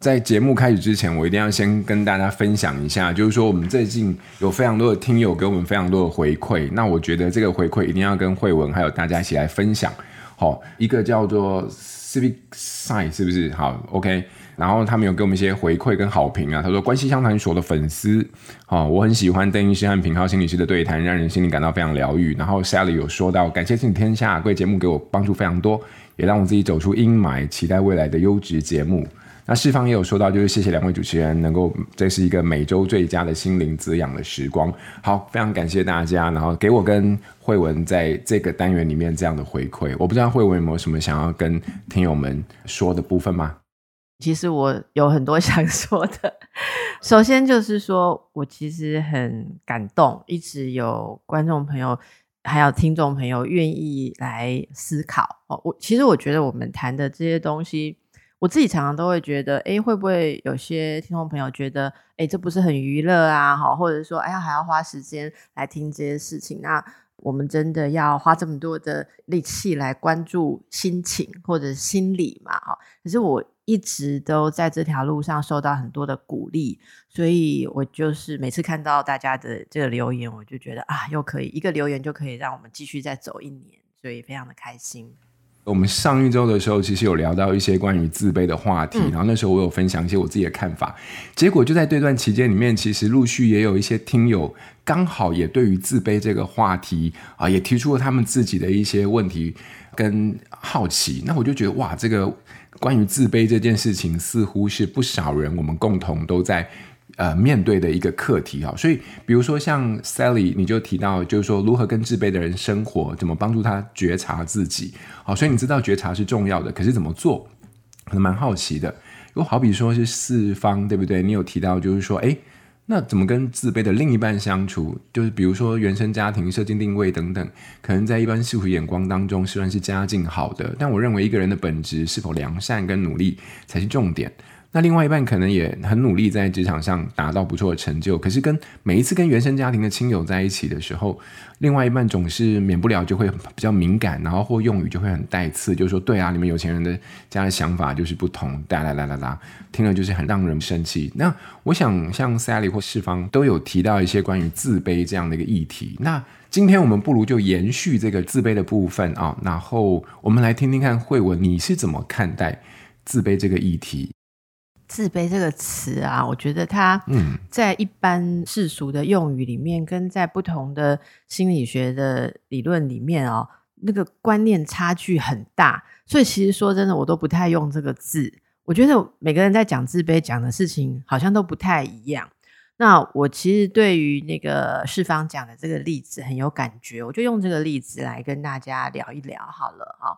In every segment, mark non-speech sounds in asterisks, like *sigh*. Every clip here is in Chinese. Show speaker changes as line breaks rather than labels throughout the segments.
在节目开始之前，我一定要先跟大家分享一下，就是说我们最近有非常多的听友给我们非常多的回馈，那我觉得这个回馈一定要跟惠文还有大家一起来分享。好，一个叫做 Civic Side 是不是？好，OK。然后他们有给我们一些回馈跟好评啊，他说关系相谈所的粉丝，好，我很喜欢邓医师和品浩心理师的对谈，让人心里感到非常疗愈。然后 Sally 有说到，感谢心理天下贵节目给我帮助非常多，也让我自己走出阴霾，期待未来的优质节目。那世芳也有说到，就是谢谢两位主持人，能够这是一个每周最佳的心灵滋养的时光。好，非常感谢大家，然后给我跟慧文在这个单元里面这样的回馈。我不知道慧文有没有什么想要跟听友们说的部分吗？
其实我有很多想说的。首先就是说我其实很感动，一直有观众朋友还有听众朋友愿意来思考哦。我其实我觉得我们谈的这些东西。我自己常常都会觉得，哎，会不会有些听众朋友觉得，哎，这不是很娱乐啊？好，或者说，哎呀，还要花时间来听这些事情，那我们真的要花这么多的力气来关注心情或者心理嘛？哈，可是我一直都在这条路上受到很多的鼓励，所以我就是每次看到大家的这个留言，我就觉得啊，又可以一个留言就可以让我们继续再走一年，所以非常的开心。
我们上一周的时候，其实有聊到一些关于自卑的话题，
嗯，
然后那时候我有分享一些我自己的看法。结果就在这段期间里面，其实陆续也有一些听友刚好也对于自卑这个话题啊，也提出了他们自己的一些问题跟好奇。那我就觉得哇，这个关于自卑这件事情，似乎是不少人我们共同都在。呃，面对的一个课题哈，所以比如说像 Sally，你就提到就是说如何跟自卑的人生活，怎么帮助他觉察自己，好，所以你知道觉察是重要的，可是怎么做，可能蛮好奇的。又好比说是四方，对不对？你有提到就是说，诶，那怎么跟自卑的另一半相处？就是比如说原生家庭、设定定位等等，可能在一般世俗眼光当中，虽然是家境好的，但我认为一个人的本质是否良善跟努力才是重点。那另外一半可能也很努力在职场上达到不错的成就，可是跟每一次跟原生家庭的亲友在一起的时候，另外一半总是免不了就会比较敏感，然后或用语就会很带刺，就说对啊，你们有钱人的家的想法就是不同，哒啦啦啦啦，听了就是很让人生气。那我想像 Sally 或世芳都有提到一些关于自卑这样的一个议题。那今天我们不如就延续这个自卑的部分啊，然后我们来听听看慧文你是怎么看待自卑这个议题。
自卑这个词啊，我觉得它在一般世俗的用语里面，跟在不同的心理学的理论里面哦，那个观念差距很大。所以其实说真的，我都不太用这个字。我觉得每个人在讲自卑讲的事情，好像都不太一样。那我其实对于那个世芳讲的这个例子很有感觉，我就用这个例子来跟大家聊一聊好了啊。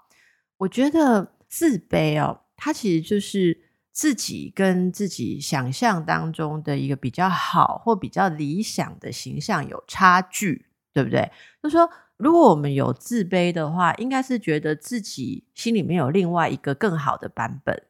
我觉得自卑哦，它其实就是。自己跟自己想象当中的一个比较好或比较理想的形象有差距，对不对？就说，如果我们有自卑的话，应该是觉得自己心里面有另外一个更好的版本，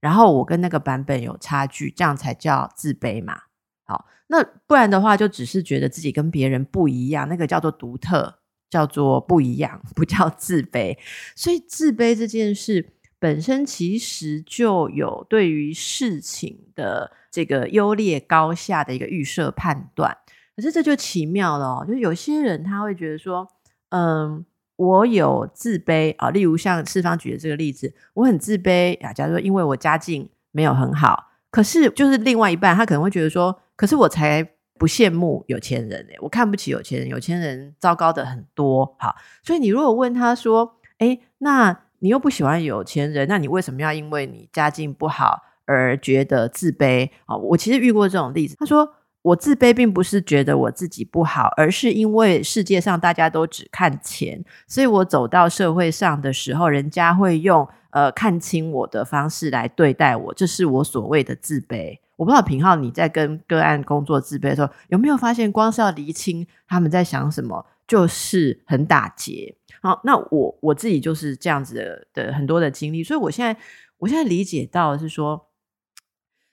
然后我跟那个版本有差距，这样才叫自卑嘛。好，那不然的话，就只是觉得自己跟别人不一样，那个叫做独特，叫做不一样，不叫自卑。所以，自卑这件事。本身其实就有对于事情的这个优劣高下的一个预设判断，可是这就奇妙了哦，就有些人他会觉得说，嗯，我有自卑啊，例如像四方举的这个例子，我很自卑啊，假如说因为我家境没有很好，可是就是另外一半他可能会觉得说，可是我才不羡慕有钱人，我看不起有钱人，有钱人糟糕的很多，好，所以你如果问他说，诶，那。你又不喜欢有钱人，那你为什么要因为你家境不好而觉得自卑？啊，我其实遇过这种例子。他说，我自卑并不是觉得我自己不好，而是因为世界上大家都只看钱，所以我走到社会上的时候，人家会用呃看清我的方式来对待我，这是我所谓的自卑。我不知道品浩你在跟个案工作自卑的时候，有没有发现，光是要厘清他们在想什么，就是很打结。好，那我我自己就是这样子的，很多的经历，所以我现在我现在理解到是说，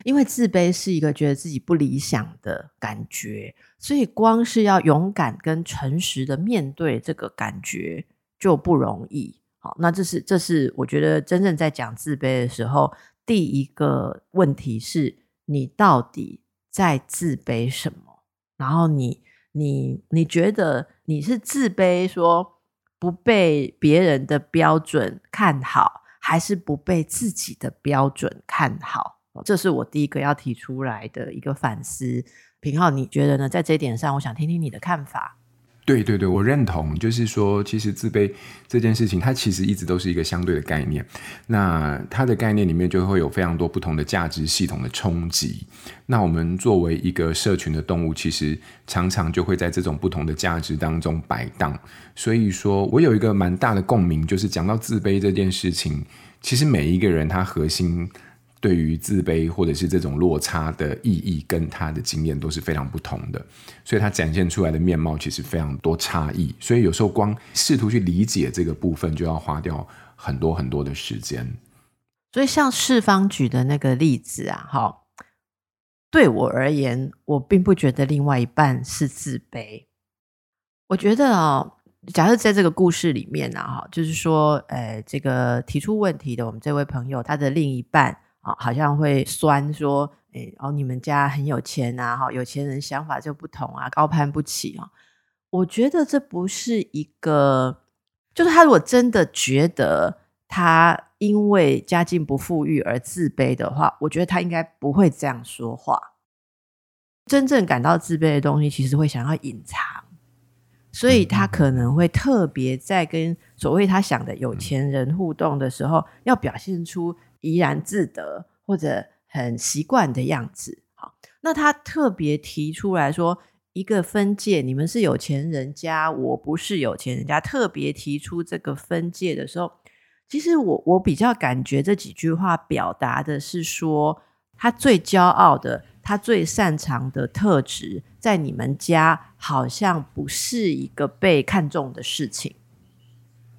因为自卑是一个觉得自己不理想的感觉，所以光是要勇敢跟诚实的面对这个感觉就不容易。好，那这是这是我觉得真正在讲自卑的时候，第一个问题是你到底在自卑什么？然后你你你觉得你是自卑说？不被别人的标准看好，还是不被自己的标准看好？这是我第一个要提出来的一个反思。平浩，你觉得呢？在这一点上，我想听听你的看法。
对对对，我认同，就是说，其实自卑这件事情，它其实一直都是一个相对的概念。那它的概念里面就会有非常多不同的价值系统的冲击。那我们作为一个社群的动物，其实常常就会在这种不同的价值当中摆荡。所以说我有一个蛮大的共鸣，就是讲到自卑这件事情，其实每一个人他核心。对于自卑或者是这种落差的意义，跟他的经验都是非常不同的，所以他展现出来的面貌其实非常多差异。所以有时候光试图去理解这个部分，就要花掉很多很多的时间。
所以像世方举的那个例子啊，哈，对我而言，我并不觉得另外一半是自卑。我觉得哦，假设在这个故事里面啊，哈，就是说，呃，这个提出问题的我们这位朋友，他的另一半。好像会酸说，哎，哦，你们家很有钱啊，哈，有钱人想法就不同啊，高攀不起啊。我觉得这不是一个，就是他如果真的觉得他因为家境不富裕而自卑的话，我觉得他应该不会这样说话。真正感到自卑的东西，其实会想要隐藏，所以他可能会特别在跟所谓他想的有钱人互动的时候，要表现出。怡然自得或者很习惯的样子，好，那他特别提出来说一个分界，你们是有钱人家，我不是有钱人家。特别提出这个分界的时候，其实我我比较感觉这几句话表达的是说，他最骄傲的，他最擅长的特质，在你们家好像不是一个被看重的事情。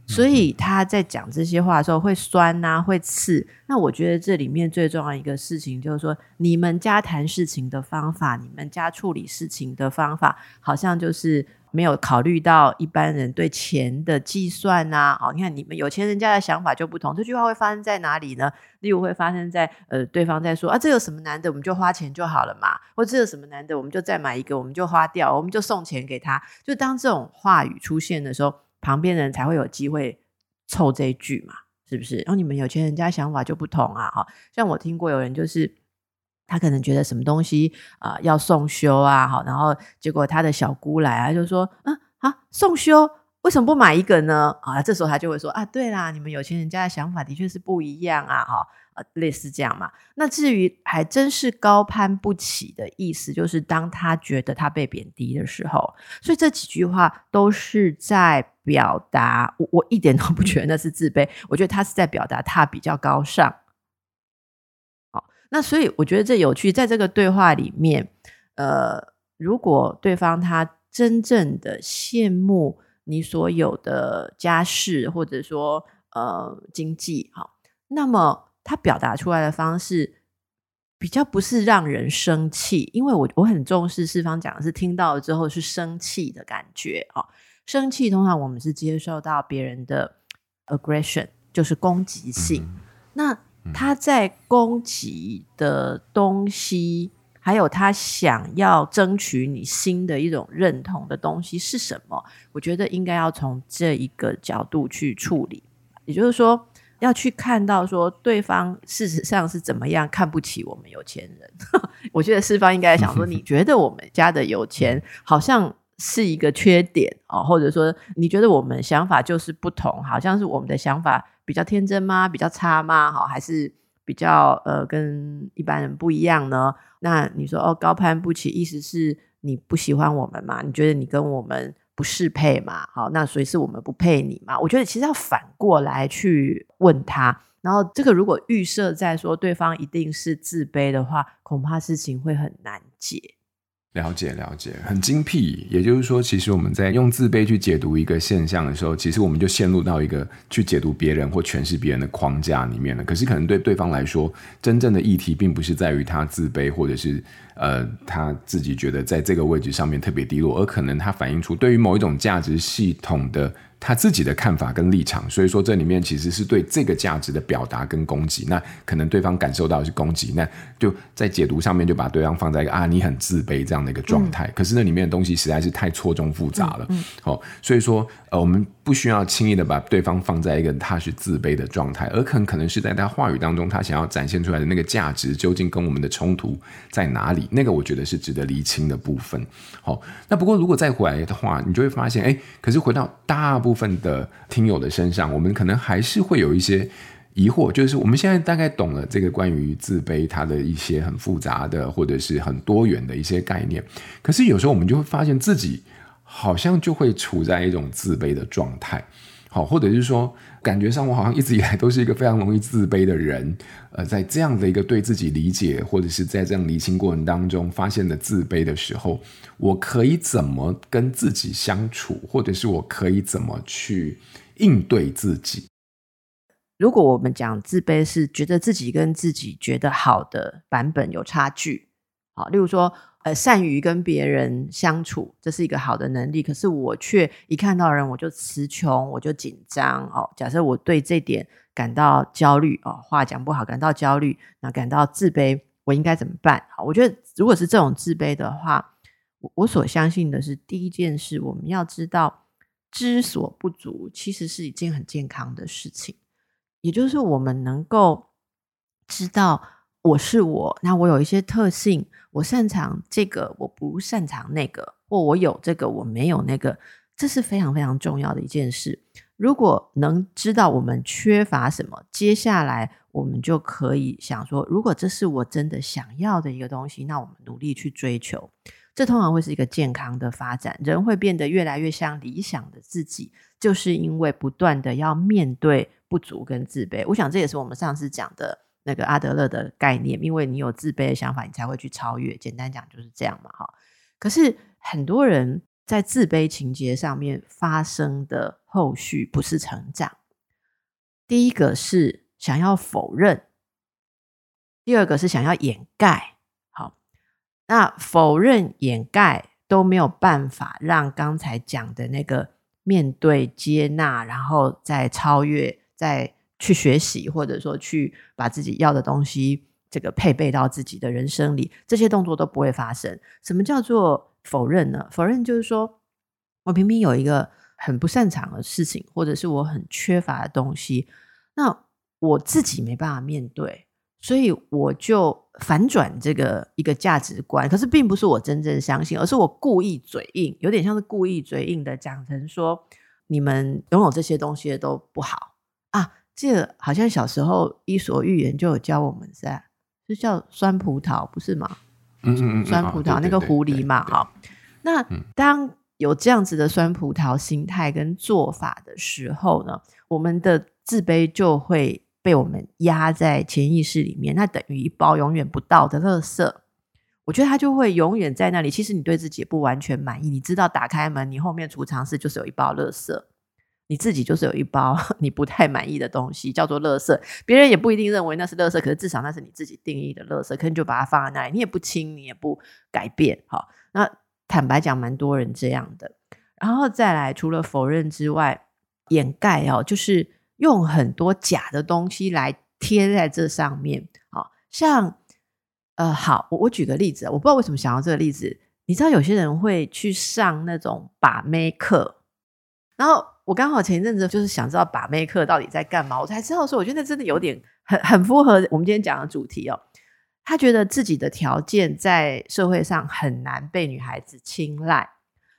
所以他在讲这些话的时候会酸呐，会刺。那我觉得这里面最重要一个事情就是说，你们家谈事情的方法，你们家处理事情的方法，好像就是没有考虑到一般人对钱的计算呐。哦，你看你们有钱人家的想法就不同。这句话会发生在哪里呢？例如会发生在呃，对方在说啊，这有什么难的？我们就花钱就好了嘛。或者这有什么难的？我们就再买一个，我们就花掉，我们就送钱给他。就当这种话语出现的时候。旁边人才会有机会凑这一句嘛，是不是？然后你们有钱人家想法就不同啊，哈，像我听过有人就是他可能觉得什么东西啊、要送修啊，好，然后结果他的小姑来啊，就说，嗯，啊，送修为什么不买一个呢？啊，这时候他就会说，啊，对啦，你们有钱人家的想法的确是不一样啊，哈。类似这样嘛？那至于还真是高攀不起的意思，就是当他觉得他被贬低的时候，所以这几句话都是在表达。我我一点都不觉得那是自卑，我觉得他是在表达他比较高尚。好，那所以我觉得这有趣，在这个对话里面，呃，如果对方他真正的羡慕你所有的家世，或者说呃经济，好，那么。他表达出来的方式比较不是让人生气，因为我我很重视四方讲的是听到了之后是生气的感觉啊。生气通常我们是接受到别人的 aggression，就是攻击性。嗯、那他在攻击的东西，还有他想要争取你新的一种认同的东西是什么？我觉得应该要从这一个角度去处理，也就是说。要去看到说对方事实上是怎么样看不起我们有钱人，*laughs* 我觉得四方应该想说，*laughs* 你觉得我们家的有钱好像是一个缺点哦，或者说你觉得我们想法就是不同，好像是我们的想法比较天真吗？比较差吗？好，还是比较呃跟一般人不一样呢？那你说哦高攀不起，意思是你不喜欢我们嘛？你觉得你跟我们不适配嘛，好，那所以是我们不配你嘛？我觉得其实要反过来去问他，然后这个如果预设在说对方一定是自卑的话，恐怕事情会很难解。
了解了解，很精辟。也就是说，其实我们在用自卑去解读一个现象的时候，其实我们就陷入到一个去解读别人或诠释别人的框架里面了。可是，可能对对方来说，真正的议题并不是在于他自卑，或者是呃他自己觉得在这个位置上面特别低落，而可能他反映出对于某一种价值系统的。他自己的看法跟立场，所以说这里面其实是对这个价值的表达跟攻击。那可能对方感受到的是攻击，那就在解读上面就把对方放在一个啊你很自卑这样的一个状态。嗯、可是那里面的东西实在是太错综复杂了。好、嗯嗯哦，所以说呃我们不需要轻易的把对方放在一个他是自卑的状态，而可能可能是在他话语当中他想要展现出来的那个价值究竟跟我们的冲突在哪里？那个我觉得是值得厘清的部分。好、那不过如果再回来的话，你就会发现，哎，可是回到大。部分的听友的身上，我们可能还是会有一些疑惑，就是我们现在大概懂了这个关于自卑它的一些很复杂的或者是很多元的一些概念，可是有时候我们就会发现自己好像就会处在一种自卑的状态。好，或者是说，感觉上我好像一直以来都是一个非常容易自卑的人。呃，在这样的一个对自己理解，或者是在这样厘清过程当中发现的自卑的时候，我可以怎么跟自己相处，或者是我可以怎么去应对自己？
如果我们讲自卑是觉得自己跟自己觉得好的版本有差距，好，例如说。呃，善于跟别人相处，这是一个好的能力。可是我却一看到人我就词穷，我就紧张哦。假设我对这点感到焦虑哦，话讲不好，感到焦虑，那感到自卑，我应该怎么办？好，我觉得如果是这种自卑的话，我我所相信的是第一件事，我们要知道知所不足，其实是一件很健康的事情。也就是我们能够知道我是我，那我有一些特性。我擅长这个，我不擅长那个，或我有这个，我没有那个，这是非常非常重要的一件事。如果能知道我们缺乏什么，接下来我们就可以想说，如果这是我真的想要的一个东西，那我们努力去追求，这通常会是一个健康的发展。人会变得越来越像理想的自己，就是因为不断的要面对不足跟自卑。我想这也是我们上次讲的。那个阿德勒的概念，因为你有自卑的想法，你才会去超越。简单讲就是这样嘛，哈。可是很多人在自卑情节上面发生的后续不是成长。第一个是想要否认，第二个是想要掩盖。好，那否认、掩盖都没有办法让刚才讲的那个面对、接纳，然后再超越，再。去学习，或者说去把自己要的东西这个配备到自己的人生里，这些动作都不会发生。什么叫做否认呢？否认就是说我明明有一个很不擅长的事情，或者是我很缺乏的东西，那我自己没办法面对，所以我就反转这个一个价值观。可是并不是我真正相信，而是我故意嘴硬，有点像是故意嘴硬的讲成说，你们拥有这些东西都不好啊。这个好像小时候《伊索寓言》就有教我们噻，是叫酸葡萄，不是吗？嗯嗯嗯，酸葡萄那个狐狸嘛，哈。那当有这样子的酸葡萄心态跟做法的时候呢，我们的自卑就会被我们压在潜意识里面，那等于一包永远不到的垃圾。我觉得它就会永远在那里。其实你对自己也不完全满意，你知道，打开门，你后面储藏室就是有一包垃圾。你自己就是有一包 *laughs* 你不太满意的东西，叫做垃圾。别人也不一定认为那是垃圾，可是至少那是你自己定义的垃圾，可能就把它放在那里，你也不清，你也不改变。好，那坦白讲，蛮多人这样的。然后再来，除了否认之外，掩盖哦，就是用很多假的东西来贴在这上面。好像呃，好，我我举个例子，我不知道为什么想要这个例子。你知道有些人会去上那种把妹课，然后。我刚好前一阵子就是想知道把妹课到底在干嘛，我才知道说，我觉得真的有点很很符合我们今天讲的主题哦。他觉得自己的条件在社会上很难被女孩子青睐，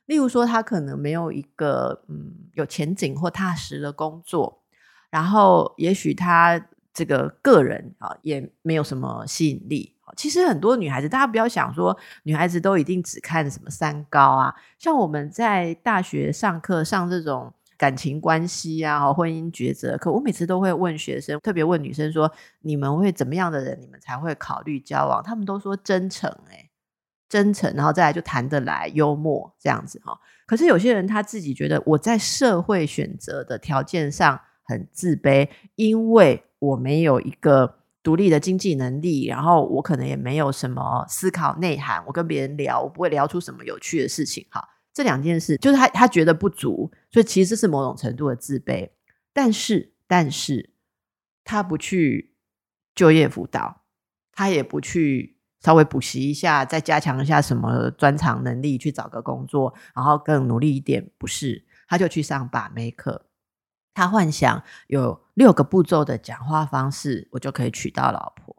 例如说他可能没有一个嗯有前景或踏实的工作，然后也许他这个个人啊也没有什么吸引力，其实很多女孩子，大家不要想说女孩子都一定只看什么三高啊。像我们在大学上课上这种感情关系啊、婚姻抉择，可我每次都会问学生，特别问女生说：你们会怎么样的人，你们才会考虑交往？他们都说真诚、欸，哎，真诚，然后再来就谈得来、幽默这样子哈。可是有些人他自己觉得我在社会选择的条件上很自卑，因为我没有一个。独立的经济能力，然后我可能也没有什么思考内涵，我跟别人聊，我不会聊出什么有趣的事情。哈，这两件事就是他他觉得不足，所以其实是某种程度的自卑。但是，但是他不去就业辅导，他也不去稍微补习一下，再加强一下什么专长能力，去找个工作，然后更努力一点。不是，他就去上把妹课。他幻想有六个步骤的讲话方式，我就可以娶到老婆。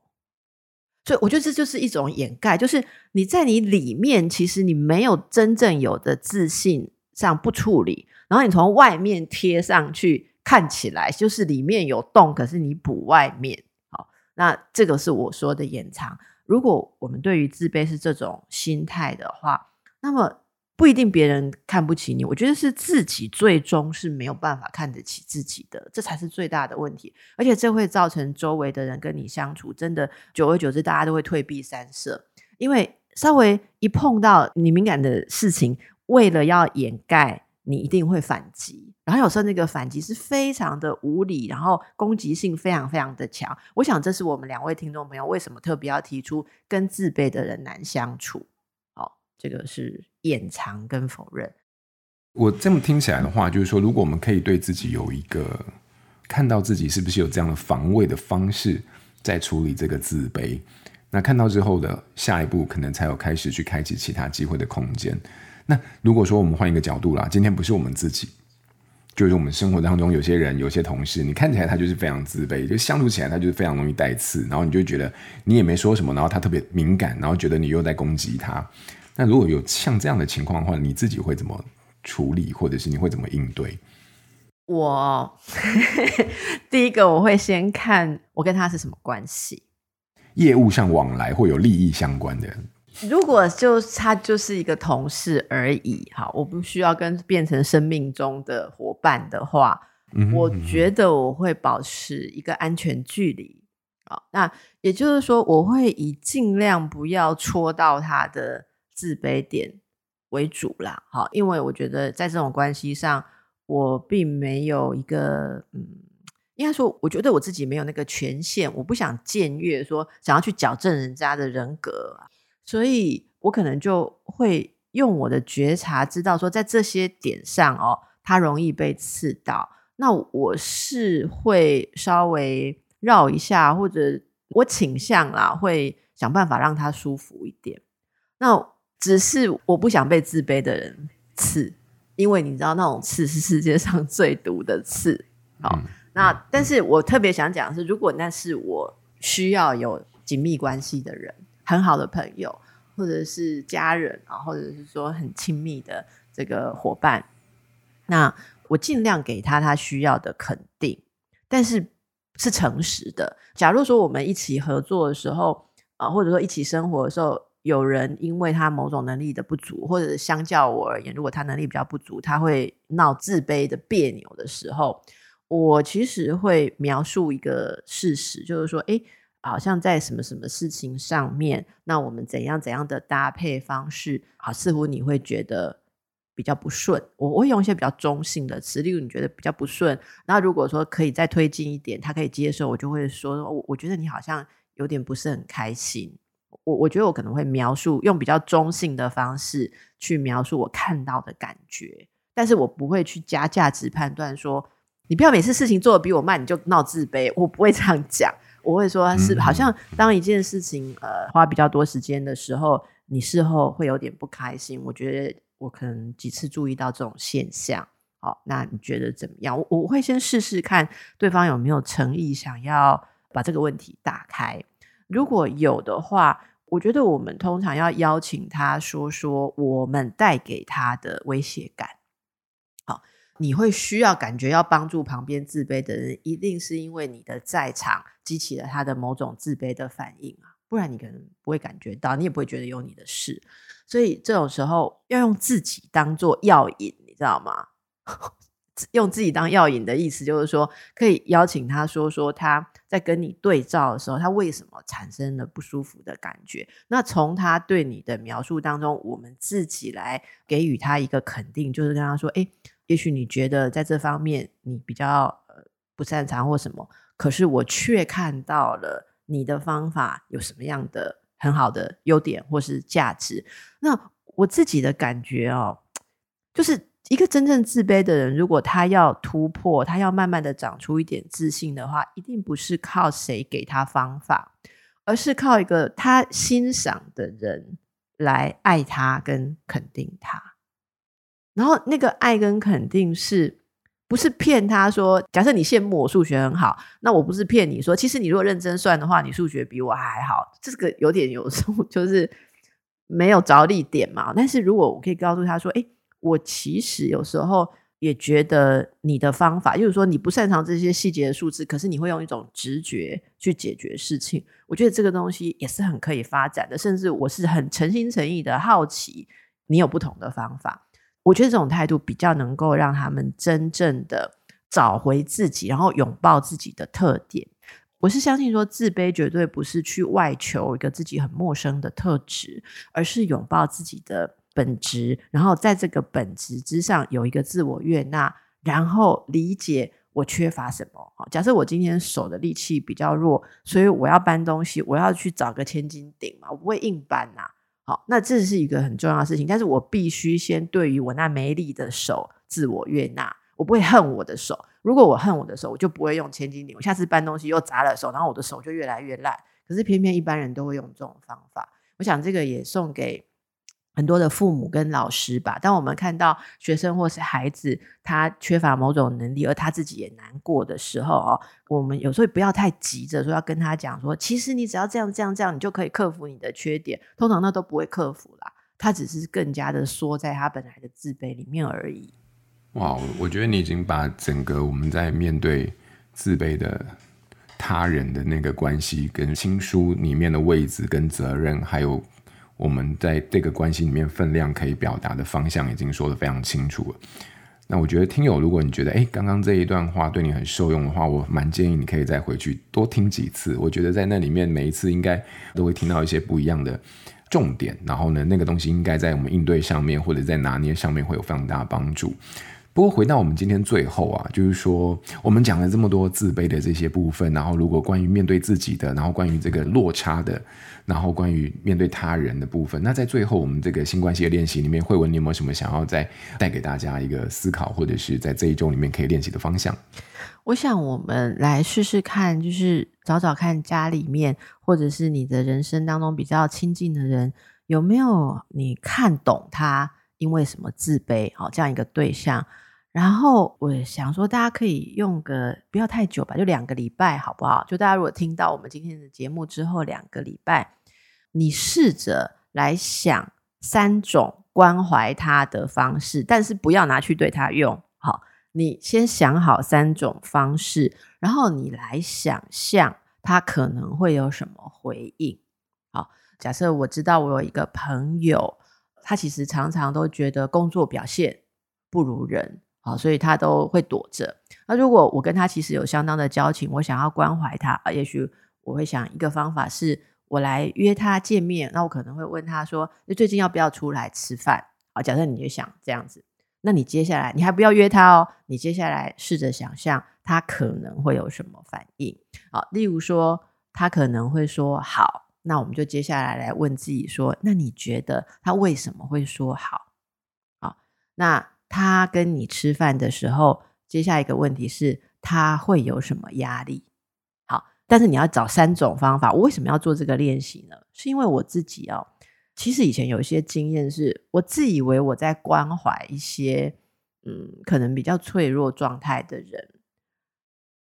所以我觉得这就是一种掩盖，就是你在你里面其实你没有真正有的自信上不处理，然后你从外面贴上去，看起来就是里面有洞，可是你补外面。好，那这个是我说的掩藏。如果我们对于自卑是这种心态的话，那么。不一定别人看不起你，我觉得是自己最终是没有办法看得起自己的，这才是最大的问题。而且这会造成周围的人跟你相处，真的久而久之，大家都会退避三舍。因为稍微一碰到你敏感的事情，为了要掩盖，你一定会反击。然后有时候那个反击是非常的无理，然后攻击性非常非常的强。我想这是我们两位听众朋友为什么特别要提出跟自卑的人难相处。好这个是掩藏跟否认。
我这么听起来的话，就是说，如果我们可以对自己有一个看到自己是不是有这样的防卫的方式，在处理这个自卑，那看到之后的下一步，可能才有开始去开启其他机会的空间。那如果说我们换一个角度啦，今天不是我们自己，就是我们生活当中有些人、有些同事，你看起来他就是非常自卑，就相处起来他就是非常容易带刺，然后你就觉得你也没说什么，然后他特别敏感，然后觉得你又在攻击他。那如果有像这样的情况的话，你自己会怎么处理，或者是你会怎么应对？
我 *laughs* 第一个我会先看我跟他是什么关系，
业务上往来或有利益相关的。
如果就他就是一个同事而已，哈，我不需要跟变成生命中的伙伴的话，嗯哼嗯哼，我觉得我会保持一个安全距离。好，那也就是说，我会以尽量不要戳到他的。自卑点为主啦，好，因为我觉得在这种关系上，我并没有一个，嗯，应该说，我觉得我自己没有那个权限，我不想僭越，说想要去矫正人家的人格，所以我可能就会用我的觉察，知道说在这些点上哦，他容易被刺到，那我是会稍微绕一下，或者我倾向啦，会想办法让他舒服一点，那。只是我不想被自卑的人刺，因为你知道那种刺是世界上最毒的刺。好，嗯、那但是我特别想讲的是，如果那是我需要有紧密关系的人，很好的朋友，或者是家人啊，或者是说很亲密的这个伙伴，那我尽量给他他需要的肯定，但是是诚实的。假如说我们一起合作的时候啊，或者说一起生活的时候。有人因为他某种能力的不足，或者相较我而言，如果他能力比较不足，他会闹自卑的别扭的时候，我其实会描述一个事实，就是说，诶，好像在什么什么事情上面，那我们怎样怎样的搭配方式，好，似乎你会觉得比较不顺。我我会用一些比较中性的词，例如你觉得比较不顺，那如果说可以再推进一点，他可以接受，我就会说，我我觉得你好像有点不是很开心。我我觉得我可能会描述用比较中性的方式去描述我看到的感觉，但是我不会去加价值判断说，你不要每次事情做的比我慢你就闹自卑，我不会这样讲，我会说是好像当一件事情呃花比较多时间的时候，你事后会有点不开心。我觉得我可能几次注意到这种现象，好，那你觉得怎么样？我我会先试试看对方有没有诚意想要把这个问题打开，如果有的话。我觉得我们通常要邀请他说说我们带给他的威胁感。好，你会需要感觉要帮助旁边自卑的人，一定是因为你的在场激起了他的某种自卑的反应啊。不然你可能不会感觉到，你也不会觉得有你的事。所以这种时候要用自己当做药引，你知道吗？用自己当药引的意思就是说，可以邀请他说说他在跟你对照的时候，他为什么产生了不舒服的感觉。那从他对你的描述当中，我们自己来给予他一个肯定，就是跟他说：“诶，也许你觉得在这方面你比较呃不擅长或什么，可是我却看到了你的方法有什么样的很好的优点或是价值。”那我自己的感觉哦，就是。一个真正自卑的人，如果他要突破，他要慢慢的长出一点自信的话，一定不是靠谁给他方法，而是靠一个他欣赏的人来爱他跟肯定他。然后那个爱跟肯定是不是骗他说，假设你羡慕我数学很好，那我不是骗你说，其实你如果认真算的话，你数学比我还好。这个有点有时候就是没有着力点嘛。但是如果我可以告诉他说，诶。我其实有时候也觉得你的方法，就是说你不擅长这些细节的数字，可是你会用一种直觉去解决事情。我觉得这个东西也是很可以发展的，甚至我是很诚心诚意的好奇你有不同的方法。我觉得这种态度比较能够让他们真正的找回自己，然后拥抱自己的特点。我是相信说，自卑绝对不是去外求一个自己很陌生的特质，而是拥抱自己的。本质，然后在这个本质之上有一个自我悦纳，然后理解我缺乏什么。好，假设我今天手的力气比较弱，所以我要搬东西，我要去找个千斤顶嘛，我不会硬搬呐。好，那这是一个很重要的事情，但是我必须先对于我那没力的手自我悦纳，我不会恨我的手。如果我恨我的手，我就不会用千斤顶。我下次搬东西又砸了手，然后我的手就越来越烂。可是偏偏一般人都会用这种方法。我想这个也送给。很多的父母跟老师吧，当我们看到学生或是孩子他缺乏某种能力，而他自己也难过的时候哦，我们有时候不要太急着说要跟他讲说，其实你只要这样这样这样，你就可以克服你的缺点。通常那都不会克服啦，他只是更加的缩在他本来的自卑里面而已。
哇，我觉得你已经把整个我们在面对自卑的他人的那个关系，跟亲书里面的位置跟责任，还有。我们在这个关系里面分量可以表达的方向已经说得非常清楚了。那我觉得听友，如果你觉得诶，刚刚这一段话对你很受用的话，我蛮建议你可以再回去多听几次。我觉得在那里面每一次应该都会听到一些不一样的重点，然后呢，那个东西应该在我们应对上面或者在拿捏上面会有非常大的帮助。不过回到我们今天最后啊，就是说我们讲了这么多自卑的这些部分，然后如果关于面对自己的，然后关于这个落差的，然后关于面对他人的部分，那在最后我们这个新关系的练习里面，慧文，你有没有什么想要再带给大家一个思考，或者是在这一周里面可以练习的方向？
我想我们来试试看，就是找找看家里面，或者是你的人生当中比较亲近的人，有没有你看懂他？因为什么自卑？好，这样一个对象，然后我想说，大家可以用个不要太久吧，就两个礼拜，好不好？就大家如果听到我们今天的节目之后，两个礼拜，你试着来想三种关怀他的方式，但是不要拿去对他用。好，你先想好三种方式，然后你来想象他可能会有什么回应。好，假设我知道我有一个朋友。他其实常常都觉得工作表现不如人，好，所以他都会躲着。那如果我跟他其实有相当的交情，我想要关怀他，啊，也许我会想一个方法是，我来约他见面。那我可能会问他说：“你最近要不要出来吃饭？”好，假设你就想这样子，那你接下来你还不要约他哦，你接下来试着想象他可能会有什么反应。好，例如说他可能会说：“好。”那我们就接下来来问自己说：那你觉得他为什么会说好？好，那他跟你吃饭的时候，接下一个问题是他会有什么压力？好，但是你要找三种方法。我为什么要做这个练习呢？是因为我自己哦，其实以前有一些经验，是我自以为我在关怀一些嗯，可能比较脆弱状态的人。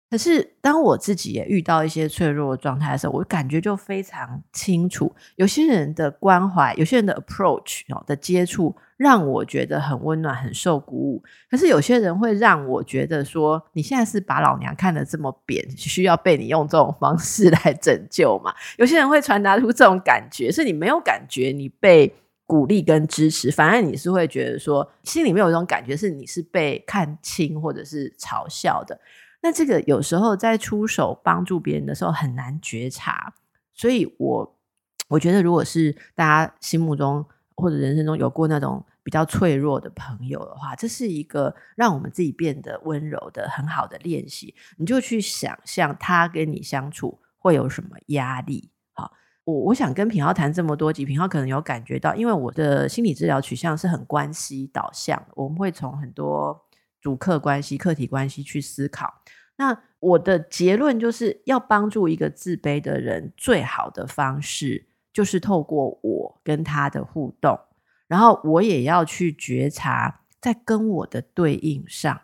可是当我自己也遇到一些脆弱的状态的时候，我感觉就非常清楚，有些人的关怀，有些人的 approach 的接触，让我觉得很温暖，很受鼓舞。可是有些人会让我觉得说，你现在是把老娘看得这么扁，需要被你用这种方式来拯救吗？有些人会传达出这种感觉，是你没有感觉你被鼓励跟支持，反而你是会觉得说，心里面有一种感觉是你是被看轻或者是嘲笑的。那这个有时候在出手帮助别人的时候很难觉察，所以我我觉得，如果是大家心目中或者人生中有过那种比较脆弱的朋友的话，这是一个让我们自己变得温柔的很好的练习。你就去想象他跟你相处会有什么压力。好，我我想跟品浩谈这么多集，品浩可能有感觉到，因为我的心理治疗取向是很关系导向，我们会从很多。主客关系、客体关系去思考。那我的结论就是要帮助一个自卑的人，最好的方式就是透过我跟他的互动，然后我也要去觉察，在跟我的对应上，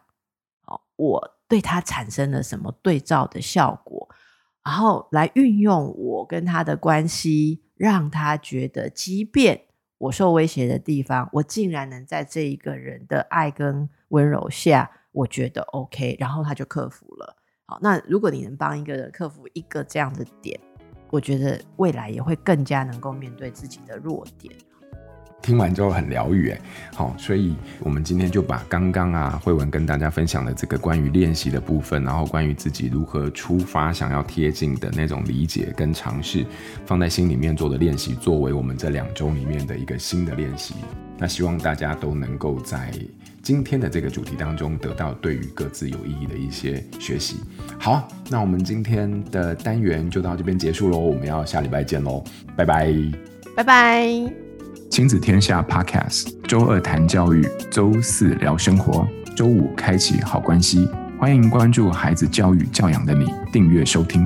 我对他产生了什么对照的效果，然后来运用我跟他的关系，让他觉得，即便我受威胁的地方，我竟然能在这一个人的爱跟温柔下，我觉得 OK，然后他就克服了。好，那如果你能帮一个人克服一个这样的点，我觉得未来也会更加能够面对自己的弱点。
听完之后很疗愈，哎，好，所以我们今天就把刚刚啊慧文跟大家分享的这个关于练习的部分，然后关于自己如何出发想要贴近的那种理解跟尝试，放在心里面做的练习，作为我们这两周里面的一个新的练习。那希望大家都能够在今天的这个主题当中得到对于各自有意义的一些学习。好，那我们今天的单元就到这边结束喽，我们要下礼拜见喽，拜拜，
拜拜。
亲子天下 Podcast，周二谈教育，周四聊生活，周五开启好关系。欢迎关注孩子教育教养的你，订阅收听。